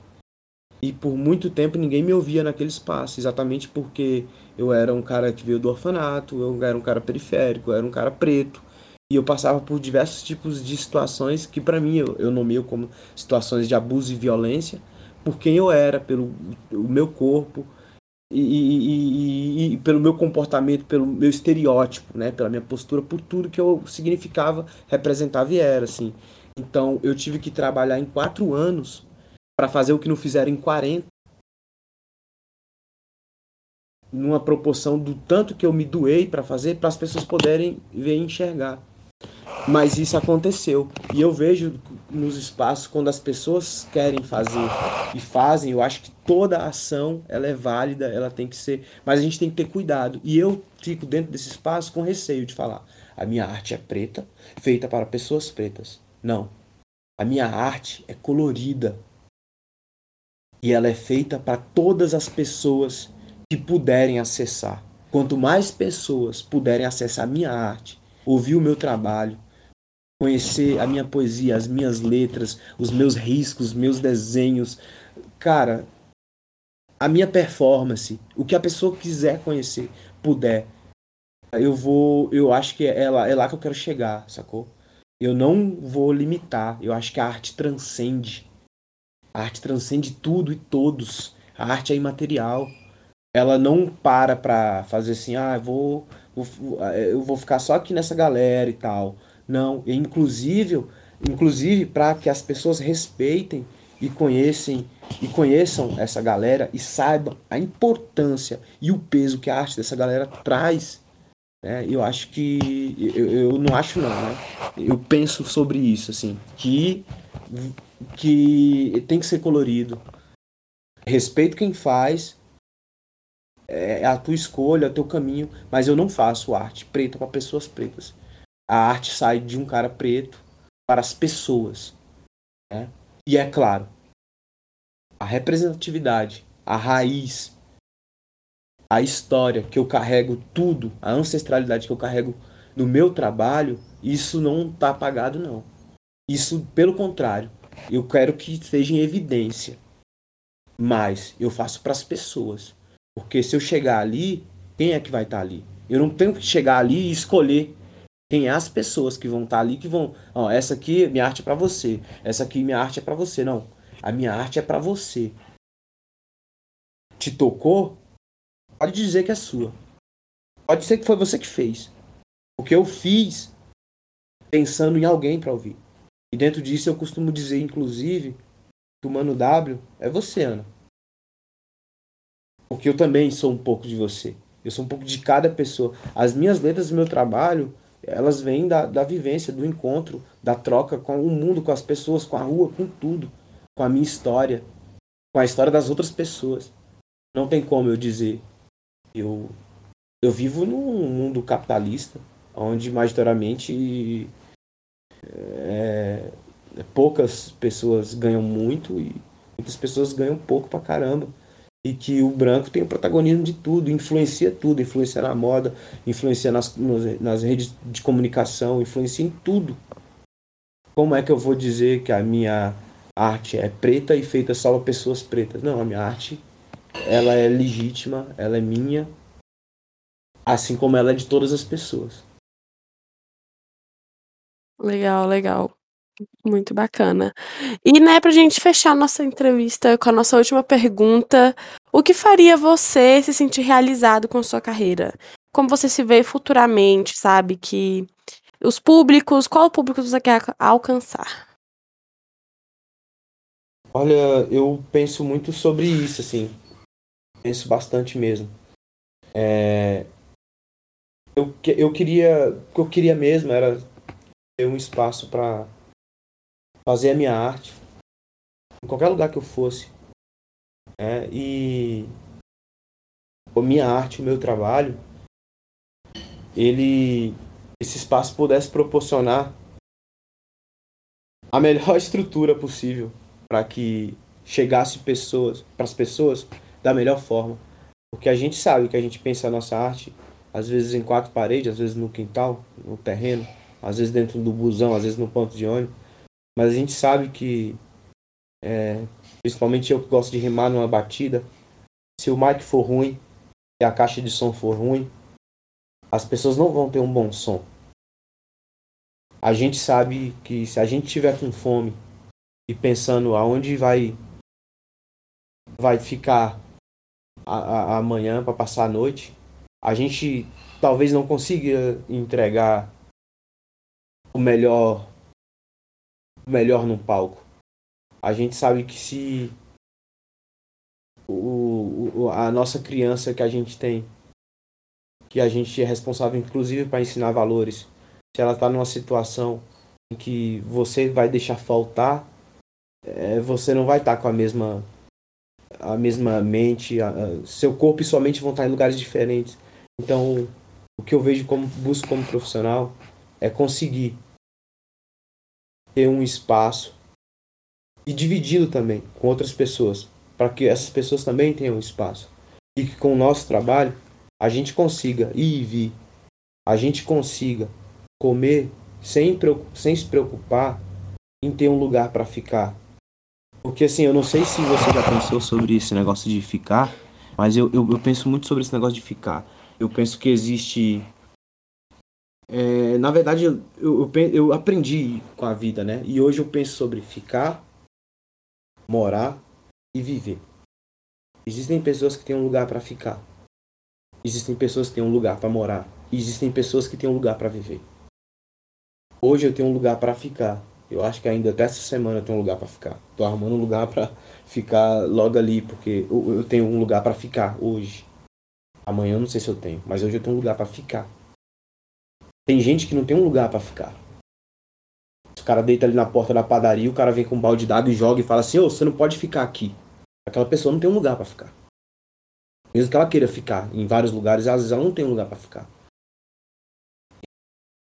[SPEAKER 3] E por muito tempo ninguém me ouvia naquele espaço, exatamente porque eu era um cara que veio do orfanato, eu era um cara periférico, eu era um cara preto. E eu passava por diversos tipos de situações que para mim eu, eu nomeio como situações de abuso e violência, por quem eu era, pelo o meu corpo, e, e, e, pelo meu comportamento, pelo meu estereótipo, né, pela minha postura, por tudo que eu significava, representava e era, assim. Então eu tive que trabalhar em quatro anos para fazer o que não fizeram em 40, numa proporção do tanto que eu me doei para fazer, para as pessoas poderem ver e enxergar. Mas isso aconteceu. E eu vejo nos espaços, quando as pessoas querem fazer e fazem, eu acho que toda ação ela é válida, ela tem que ser. Mas a gente tem que ter cuidado. E eu fico dentro desse espaço com receio de falar: a minha arte é preta, feita para pessoas pretas. Não. A minha arte é colorida. E ela é feita para todas as pessoas que puderem acessar. Quanto mais pessoas puderem acessar a minha arte, ouvir o meu trabalho, conhecer a minha poesia, as minhas letras, os meus riscos, os meus desenhos. Cara, a minha performance, o que a pessoa quiser conhecer, puder, eu vou, eu acho que é lá, é lá que eu quero chegar, sacou? Eu não vou limitar. Eu acho que a arte transcende. A arte transcende tudo e todos. A arte é imaterial. Ela não para pra fazer assim, ah, eu vou, vou eu vou ficar só aqui nessa galera e tal. Não, e inclusive, inclusive para que as pessoas respeitem e conhecem e conheçam essa galera e saibam a importância e o peso que a arte dessa galera traz. Né? Eu acho que eu, eu não acho não, né? Eu penso sobre isso assim, que que tem que ser colorido. Respeito quem faz, é a tua escolha, é o teu caminho, mas eu não faço arte preta para pessoas pretas a arte sai de um cara preto para as pessoas. Né? E é claro, a representatividade, a raiz, a história que eu carrego tudo, a ancestralidade que eu carrego no meu trabalho, isso não está apagado não. Isso, pelo contrário, eu quero que esteja em evidência. Mas eu faço para as pessoas. Porque se eu chegar ali, quem é que vai estar tá ali? Eu não tenho que chegar ali e escolher é as pessoas que vão estar tá ali que vão, ó, essa aqui minha arte é para você, essa aqui minha arte é para você, não. A minha arte é para você. Te tocou? Pode dizer que é sua. Pode ser que foi você que fez. O que eu fiz pensando em alguém para ouvir. E dentro disso eu costumo dizer, inclusive, que o Mano W é você, Ana. Porque eu também sou um pouco de você. Eu sou um pouco de cada pessoa. As minhas letras meu trabalho elas vêm da, da vivência, do encontro, da troca com o mundo, com as pessoas, com a rua, com tudo, com a minha história, com a história das outras pessoas. Não tem como eu dizer. Eu, eu vivo num mundo capitalista, onde majoritariamente é, poucas pessoas ganham muito e muitas pessoas ganham pouco pra caramba e que o branco tem o protagonismo de tudo, influencia tudo, influencia na moda, influencia nas, nas redes de comunicação, influencia em tudo. Como é que eu vou dizer que a minha arte é preta e feita só para pessoas pretas? Não, a minha arte ela é legítima, ela é minha, assim como ela é de todas as pessoas.
[SPEAKER 2] Legal, legal. Muito bacana. E, né, pra gente fechar nossa entrevista com a nossa última pergunta, o que faria você se sentir realizado com a sua carreira? Como você se vê futuramente, sabe? Que os públicos, qual público você quer alcançar?
[SPEAKER 3] Olha, eu penso muito sobre isso, assim. Penso bastante mesmo. É... Eu, eu queria, eu queria mesmo era ter um espaço para fazer a minha arte em qualquer lugar que eu fosse. Né? E a minha arte, o meu trabalho, ele esse espaço pudesse proporcionar a melhor [LAUGHS] estrutura possível para que chegasse pessoas para as pessoas da melhor forma. Porque a gente sabe que a gente pensa a nossa arte às vezes em quatro paredes, às vezes no quintal, no terreno, às vezes dentro do busão, às vezes no ponto de ônibus. Mas a gente sabe que é, principalmente eu que gosto de rimar numa batida, se o mic for ruim, se a caixa de som for ruim, as pessoas não vão ter um bom som. A gente sabe que se a gente tiver com fome e pensando aonde vai vai ficar a, amanhã para passar a noite, a gente talvez não consiga entregar o melhor melhor no palco. A gente sabe que se o, o, a nossa criança que a gente tem, que a gente é responsável inclusive para ensinar valores, se ela está numa situação em que você vai deixar faltar, é, você não vai estar tá com a mesma a mesma mente, a, a, seu corpo e sua mente vão estar tá em lugares diferentes. Então, o que eu vejo como busco como profissional é conseguir ter um espaço e dividi-lo também com outras pessoas, para que essas pessoas também tenham espaço. E que com o nosso trabalho a gente consiga ir e vir, a gente consiga comer sem, sem se preocupar em ter um lugar para ficar. Porque assim, eu não sei se você já pensou sobre esse negócio de ficar, mas eu, eu, eu penso muito sobre esse negócio de ficar. Eu penso que existe é, na verdade, eu, eu, eu, aprendi com a vida, né? E hoje eu penso sobre ficar, morar e viver. Existem pessoas que têm um lugar para ficar. Existem pessoas que têm um lugar para morar. Existem pessoas que têm um lugar para viver. Hoje eu tenho um lugar para ficar. Eu acho que ainda até essa semana eu tenho um lugar para ficar. Tô arrumando um lugar para ficar logo ali, porque eu tenho um lugar para ficar hoje. Amanhã eu não sei se eu tenho, mas hoje eu tenho um lugar para ficar. Tem gente que não tem um lugar para ficar. O cara deita ali na porta da padaria, o cara vem com um balde d'água e joga e fala assim: Ô, oh, você não pode ficar aqui. Aquela pessoa não tem um lugar para ficar. Mesmo que ela queira ficar em vários lugares, às vezes ela não tem um lugar para ficar.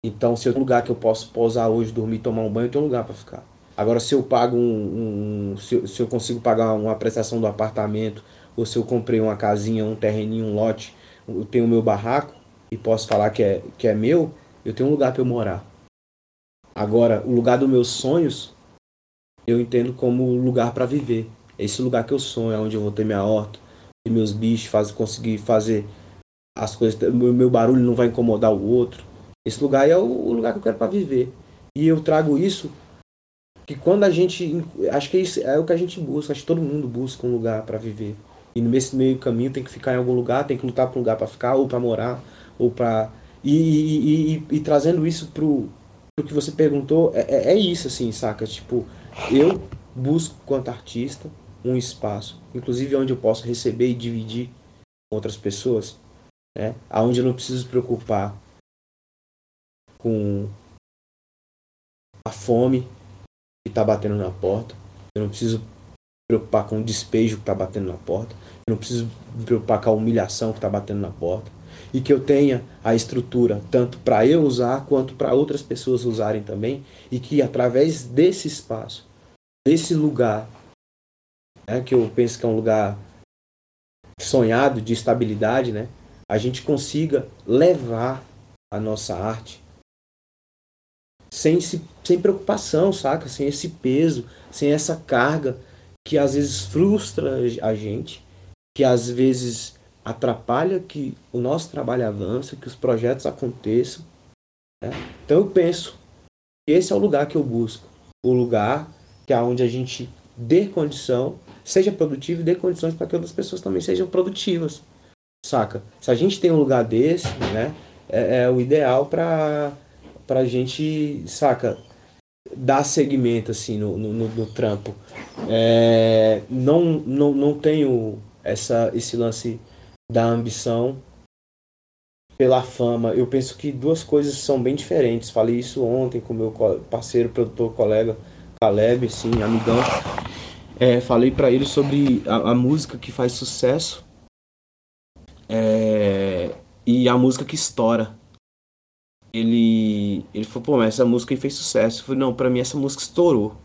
[SPEAKER 3] Então, se eu tenho um lugar que eu posso pousar hoje, dormir, tomar um banho, eu tenho um lugar para ficar. Agora, se eu pago um. um se, eu, se, eu, consigo pagar uma prestação do apartamento, ou se eu comprei uma casinha, um terreninho, um lote, eu tenho o meu barraco e posso falar que é, que é meu, eu tenho um lugar para eu morar. Agora, o lugar dos meus sonhos, eu entendo como lugar para viver. É esse lugar que eu sonho, é onde eu vou ter minha horta, ter meus bichos, faz, conseguir fazer as coisas, meu, meu barulho não vai incomodar o outro. Esse lugar é o, o lugar que eu quero para viver. E eu trago isso que quando a gente, acho que é, isso, é o que a gente busca, acho que todo mundo busca um lugar para viver. E nesse meio caminho tem que ficar em algum lugar, tem que lutar por um lugar para ficar ou para morar ou para e, e, e, e, trazendo isso pro, pro que você perguntou, é, é, é isso, assim, saca? Tipo, eu busco, quanto artista, um espaço, inclusive onde eu posso receber e dividir com outras pessoas, né? Onde eu não preciso me preocupar com a fome que está batendo na porta, eu não preciso me preocupar com o despejo que está batendo na porta, eu não preciso me preocupar com a humilhação que está batendo na porta, e que eu tenha a estrutura tanto para eu usar quanto para outras pessoas usarem também e que através desse espaço, desse lugar, né, que eu penso que é um lugar sonhado de estabilidade, né, a gente consiga levar a nossa arte sem, se, sem preocupação, saca? Sem esse peso, sem essa carga que às vezes frustra a gente, que às vezes atrapalha que o nosso trabalho avance, que os projetos aconteçam. Né? Então eu penso esse é o lugar que eu busco. O lugar que é onde a gente dê condição, seja produtivo e dê condições para que outras pessoas também sejam produtivas. Saca? Se a gente tem um lugar desse, né, é, é o ideal para a gente, saca, dar segmento assim no, no, no, no trampo. É, não, não, não tenho essa, esse lance da ambição pela fama. Eu penso que duas coisas são bem diferentes. Falei isso ontem com meu parceiro, produtor, colega Caleb, sim, amigão. É, falei para ele sobre a, a, música que faz sucesso é, e a música que estoura. Ele, ele falou, pô, mas essa música fez sucesso. Eu falei, não, pra mim essa música estourou.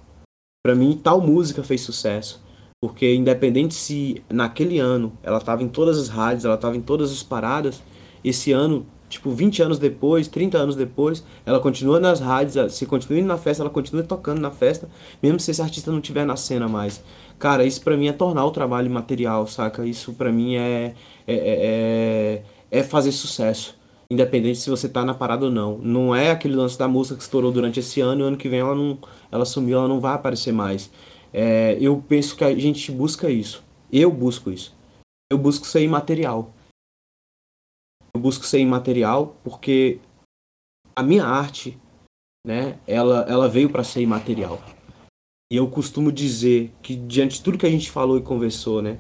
[SPEAKER 3] Pra mim tal música fez sucesso. Porque independente se naquele ano ela estava em todas as rádios, ela estava em todas as paradas, esse ano tipo, 20 anos depois, 30 anos depois, ela continua nas rádios, se continua indo na festa, ela continua tocando na festa, mesmo se esse artista não estiver na cena mais. Cara, isso para mim é tornar o trabalho material, saca? Isso para mim é, é, é, é, fazer sucesso. Independente se você tá na parada ou não. Não é aquele lance da música que estourou durante esse ano e ano que vem ela não. Ela sumiu, ela não vai aparecer mais. É, eu penso que a gente busca isso. Eu busco isso. Eu busco ser imaterial. Eu busco ser imaterial porque a minha arte, né, ela, ela veio para ser imaterial. E eu costumo dizer que diante de tudo que a gente falou e conversou, né,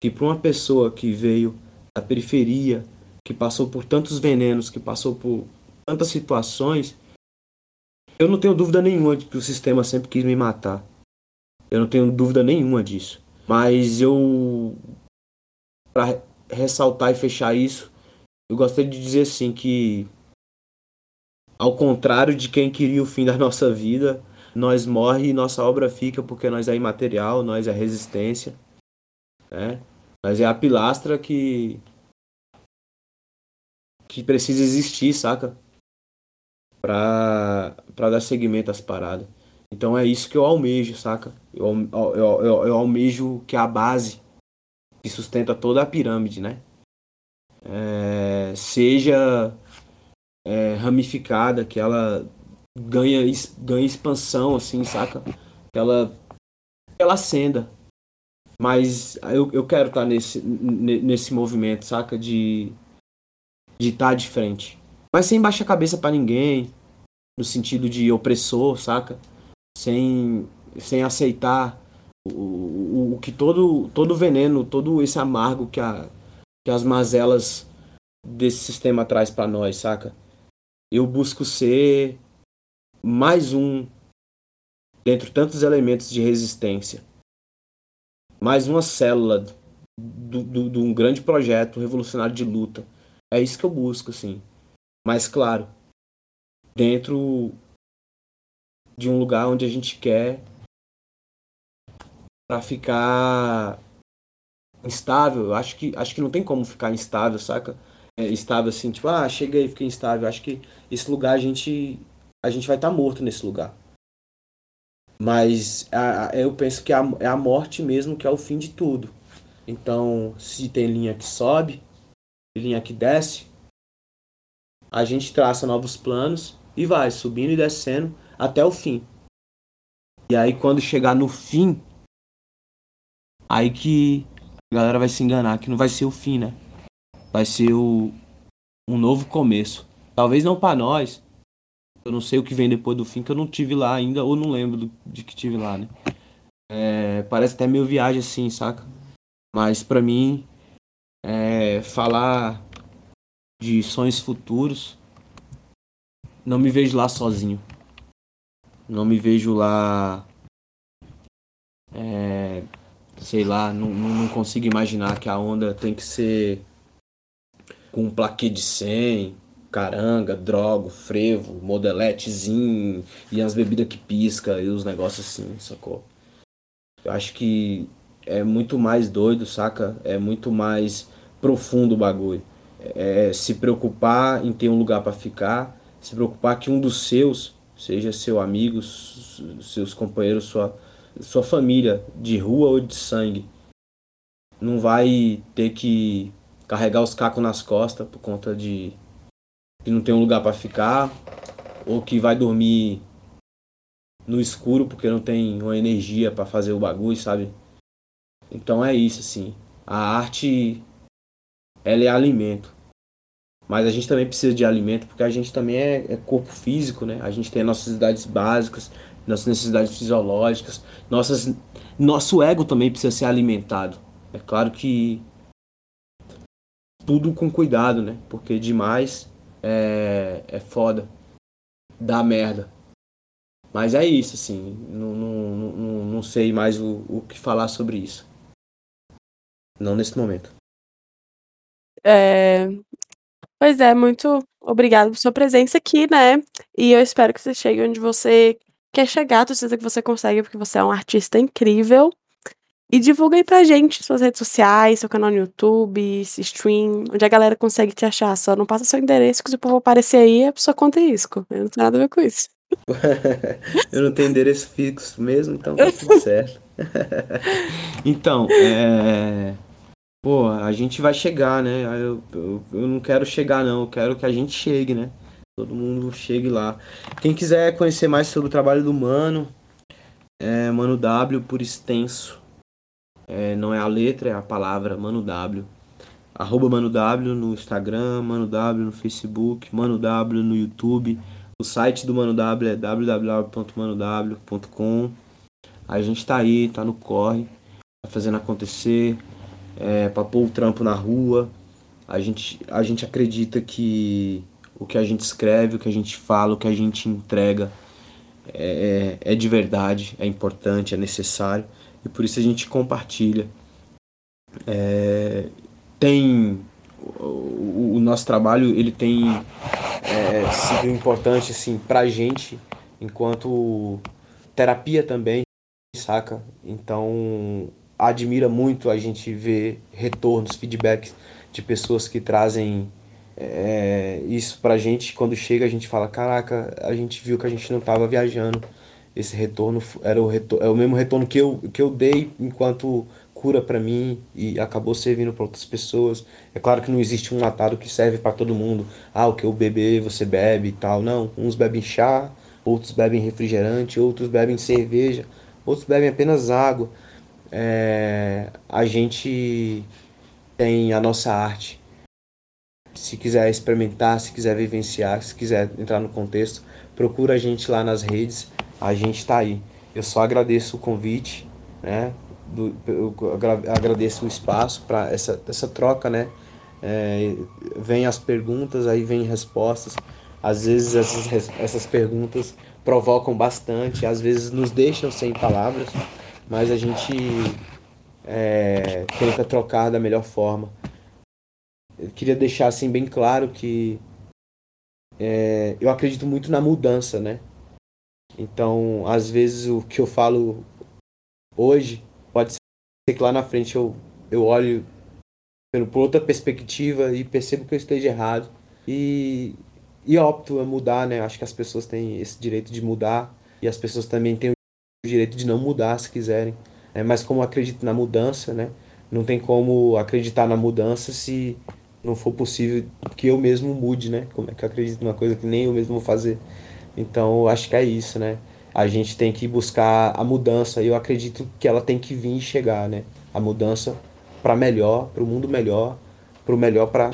[SPEAKER 3] que para uma pessoa que veio da periferia, que passou por tantos venenos, que passou por tantas situações, eu não tenho dúvida nenhuma de que o sistema sempre quis me matar. Eu não tenho dúvida nenhuma disso. Mas eu para ressaltar e fechar isso, eu gostaria de dizer assim que ao contrário de quem queria o fim da nossa vida, nós morre e nossa obra fica porque nós é imaterial, nós é resistência, né? Nós é a pilastra que que precisa existir, saca? Pra, dar seguimento às paradas. Então é isso que eu almejo, saca? Eu, eu, eu, eu almejo que a base que sustenta toda a pirâmide, né? é, seja é, ramificada, que ela ganha, ganha expansão, assim, saca? Que ela, ela acenda. Mas eu, eu quero estar tá nesse, nesse movimento, saca? De de estar tá de frente. Mas sem baixar a cabeça para ninguém, no sentido de opressor, saca? Sem, sem aceitar o, o, o que todo, todo veneno, todo esse amargo que a, que as mazelas desse sistema traz para nós, saca? Eu busco ser mais um dentre tantos elementos de resistência. Mais uma célula de um grande projeto revolucionário de luta. É isso que eu busco, assim. Mas, claro, dentro de um lugar onde a gente quer para ficar instável. Acho que, acho que não tem como ficar instável, saca? É, estável assim, tipo, ah, cheguei, fiquei instável. Acho que esse lugar a gente, a gente vai estar tá morto nesse lugar. Mas a, a, eu penso que a, é a morte mesmo que é o fim de tudo. Então, se tem linha que sobe, linha que desce, a gente traça novos planos e vai subindo e descendo até o fim. E aí quando chegar no fim, aí que a galera vai se enganar que não vai ser o fim, né? Vai ser o, um novo começo. Talvez não para nós. Eu não sei o que vem depois do fim, que eu não tive lá ainda, ou não lembro do, de que tive lá, né? É, parece até meio viagem assim, saca? Mas para mim, é, falar de sonhos futuros, não me vejo lá sozinho. Não me vejo lá é, sei lá, não, não consigo imaginar que a onda tem que ser com um plaquê de 100, caranga, droga, frevo, modeletezinho e as bebidas que pisca e os negócios assim, sacou? Eu acho que é muito mais doido, saca? É muito mais profundo o bagulho. É se preocupar em ter um lugar para ficar, se preocupar que um dos seus, seja seu amigo, seus companheiros, sua sua família, de rua ou de sangue, não vai ter que carregar os cacos nas costas por conta de que não tem um lugar para ficar ou que vai dormir no escuro porque não tem uma energia para fazer o bagulho, sabe? Então é isso assim. A arte ela é alimento. Mas a gente também precisa de alimento porque a gente também é, é corpo físico, né? A gente tem nossas necessidades básicas, nossas necessidades fisiológicas, nossas, nosso ego também precisa ser alimentado. É claro que tudo com cuidado, né? Porque demais é, é foda, dá merda. Mas é isso, assim, não, não, não, não sei mais o, o que falar sobre isso. Não nesse momento.
[SPEAKER 2] É... Pois é, muito obrigado por sua presença aqui, né? E eu espero que você chegue onde você quer chegar, tenho certeza que você consegue, porque você é um artista incrível. E divulga aí pra gente suas redes sociais, seu canal no YouTube, stream, onde a galera consegue te achar. Só não passa seu endereço, que se o povo aparecer aí, a pessoa conta risco. Eu não tenho nada a ver com isso. [LAUGHS]
[SPEAKER 3] eu não tenho endereço fixo mesmo, então tá tudo [LAUGHS] certo. [LAUGHS] então, é. Pô, a gente vai chegar, né? Eu, eu, eu, não quero chegar, não. Eu quero que a gente chegue, né? Todo mundo chegue lá. Quem quiser conhecer mais sobre o trabalho do Mano, é Mano W por extenso. É, não é a letra, é a palavra Mano W. Arroba Mano W no Instagram, Mano W no Facebook, Mano W no YouTube. O site do Mano W é www.manow.com. A gente tá aí, tá no corre, tá fazendo acontecer é, para pôr o trampo na rua. A gente, a gente acredita que o que a gente escreve, o que a gente fala, o que a gente entrega é, é, é de verdade, é importante, é necessário e por isso a gente compartilha. É, tem o, o, nosso trabalho ele tem é, sido importante assim para gente enquanto terapia também, saca? Então admira muito a gente ver retornos, feedbacks de pessoas que trazem é, isso pra gente. Quando chega, a gente fala: Caraca, a gente viu que a gente não tava viajando. Esse retorno era o, retorno, é o mesmo retorno que eu, que eu dei enquanto cura para mim e acabou servindo para outras pessoas. É claro que não existe um atado que serve para todo mundo. Ah, o que eu beber, você bebe e tal. Não, uns bebem chá, outros bebem refrigerante, outros bebem cerveja, outros bebem apenas água é, a gente tem a nossa arte. Se quiser experimentar, se quiser vivenciar, se quiser entrar no contexto, procura a gente lá nas redes, a gente está aí. Eu só agradeço o convite, né? Do, eu agradeço o espaço para essa, essa troca, né? É, vem as perguntas, aí vem respostas. Às vezes essas, essas perguntas provocam bastante, às vezes nos deixam sem palavras mas a gente é, tenta trocar da melhor forma. Eu queria deixar assim bem claro que é, eu acredito muito na mudança, né? Então, às vezes o que eu falo hoje pode ser que lá na frente eu, eu olho por outra perspectiva e percebo que eu esteja errado e, e opto a mudar, né? Acho que as pessoas têm esse direito de mudar e as pessoas também têm o direito de não mudar se quiserem. É, mas como acredito na mudança, né? Não tem como acreditar na mudança se não for possível que eu mesmo mude, né? Como é que eu acredito numa coisa que nem eu mesmo vou fazer? Então, acho que é isso, né? A gente tem que buscar a mudança e eu acredito que ela tem que vir e chegar, né? A mudança para melhor, para o mundo melhor, para o melhor para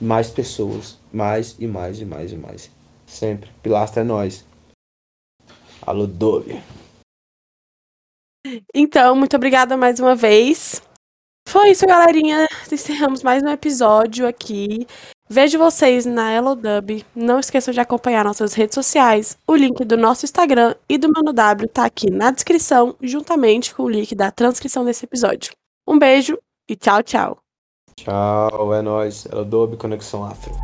[SPEAKER 3] mais pessoas, mais e mais e mais e mais. Sempre. Pilastra é nós. Alô, Dove.
[SPEAKER 2] Então, muito obrigada mais uma vez. Foi isso, galerinha. Encerramos mais um episódio aqui. Vejo vocês na Elodub. Não esqueçam de acompanhar nossas redes sociais. O link do nosso Instagram e do Mano W tá aqui na descrição, juntamente com o link da transcrição desse episódio. Um beijo e tchau, tchau.
[SPEAKER 3] Tchau, é nóis. Elodub Conexão Afro.